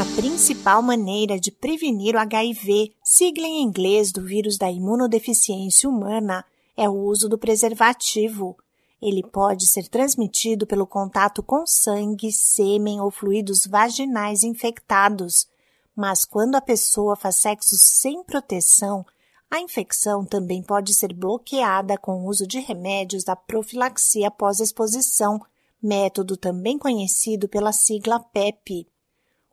A principal maneira de prevenir o HIV, sigla em inglês do vírus da imunodeficiência humana, é o uso do preservativo. Ele pode ser transmitido pelo contato com sangue, sêmen ou fluidos vaginais infectados. Mas quando a pessoa faz sexo sem proteção, a infecção também pode ser bloqueada com o uso de remédios da profilaxia pós-exposição, método também conhecido pela sigla PEP.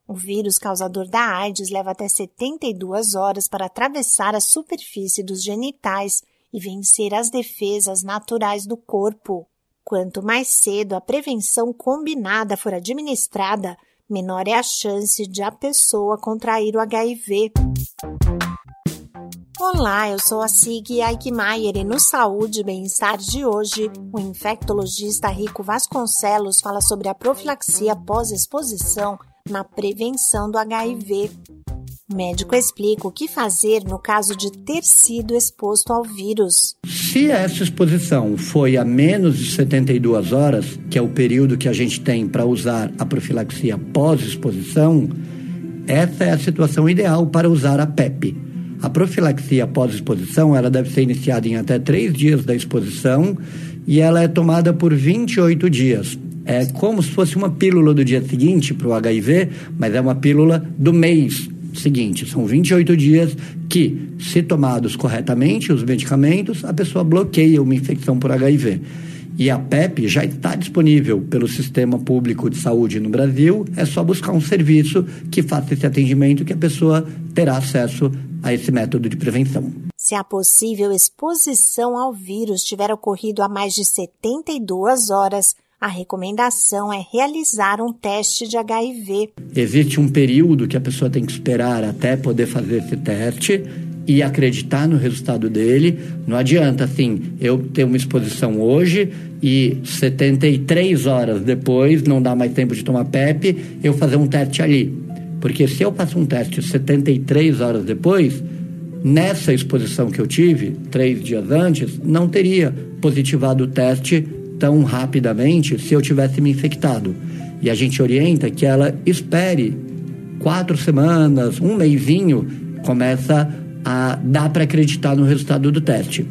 O vírus causador da AIDS leva até 72 horas para atravessar a superfície dos genitais e vencer as defesas naturais do corpo. Quanto mais cedo a prevenção combinada for administrada, menor é a chance de a pessoa contrair o HIV. Olá, eu sou a Sig Eichmeier e no Saúde e Bem-Estar de hoje, o infectologista Rico Vasconcelos fala sobre a profilaxia pós-exposição na prevenção do HIV. O médico explica o que fazer no caso de ter sido exposto ao vírus. Se essa exposição foi a menos de 72 horas, que é o período que a gente tem para usar a profilaxia pós-exposição, essa é a situação ideal para usar a PEP a profilaxia pós-exposição, ela deve ser iniciada em até três dias da exposição e ela é tomada por 28 dias. É como se fosse uma pílula do dia seguinte para o HIV, mas é uma pílula do mês seguinte. São 28 dias que, se tomados corretamente os medicamentos, a pessoa bloqueia uma infecção por HIV. E a PEP já está disponível pelo Sistema Público de Saúde no Brasil. É só buscar um serviço que faça esse atendimento que a pessoa terá acesso a esse método de prevenção. Se a possível exposição ao vírus tiver ocorrido há mais de 72 horas, a recomendação é realizar um teste de HIV. Existe um período que a pessoa tem que esperar até poder fazer esse teste e acreditar no resultado dele. Não adianta, assim, eu ter uma exposição hoje e 73 horas depois, não dá mais tempo de tomar PEP, eu fazer um teste ali. Porque se eu faço um teste 73 horas depois, nessa exposição que eu tive, três dias antes, não teria positivado o teste tão rapidamente se eu tivesse me infectado. E a gente orienta que ela espere quatro semanas, um mêsinho, começa a dar para acreditar no resultado do teste.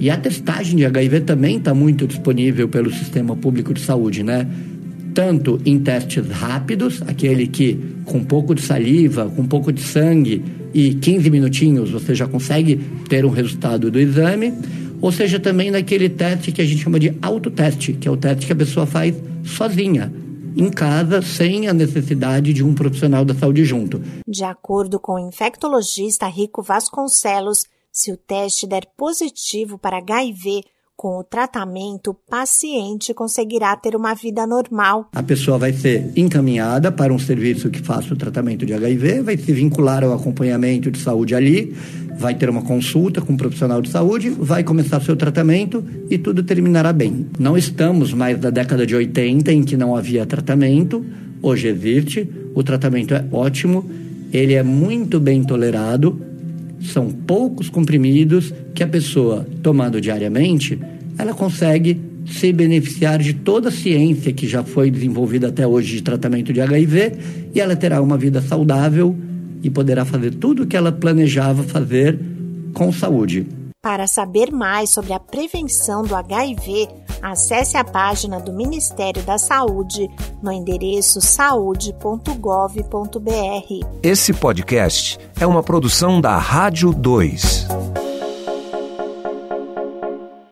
E a testagem de HIV também está muito disponível pelo Sistema Público de Saúde, né? tanto em testes rápidos, aquele que com um pouco de saliva, com um pouco de sangue e 15 minutinhos você já consegue ter um resultado do exame, ou seja, também naquele teste que a gente chama de autoteste, que é o teste que a pessoa faz sozinha, em casa, sem a necessidade de um profissional da saúde junto. De acordo com o infectologista Rico Vasconcelos, se o teste der positivo para HIV, com o tratamento, o paciente conseguirá ter uma vida normal. A pessoa vai ser encaminhada para um serviço que faça o tratamento de HIV, vai se vincular ao acompanhamento de saúde ali, vai ter uma consulta com um profissional de saúde, vai começar seu tratamento e tudo terminará bem. Não estamos mais na década de 80 em que não havia tratamento, hoje existe, o tratamento é ótimo, ele é muito bem tolerado, são poucos comprimidos que a pessoa, tomando diariamente, ela consegue se beneficiar de toda a ciência que já foi desenvolvida até hoje de tratamento de HIV e ela terá uma vida saudável e poderá fazer tudo o que ela planejava fazer com saúde. Para saber mais sobre a prevenção do HIV, acesse a página do Ministério da Saúde no endereço saude.gov.br. Esse podcast é uma produção da Rádio 2.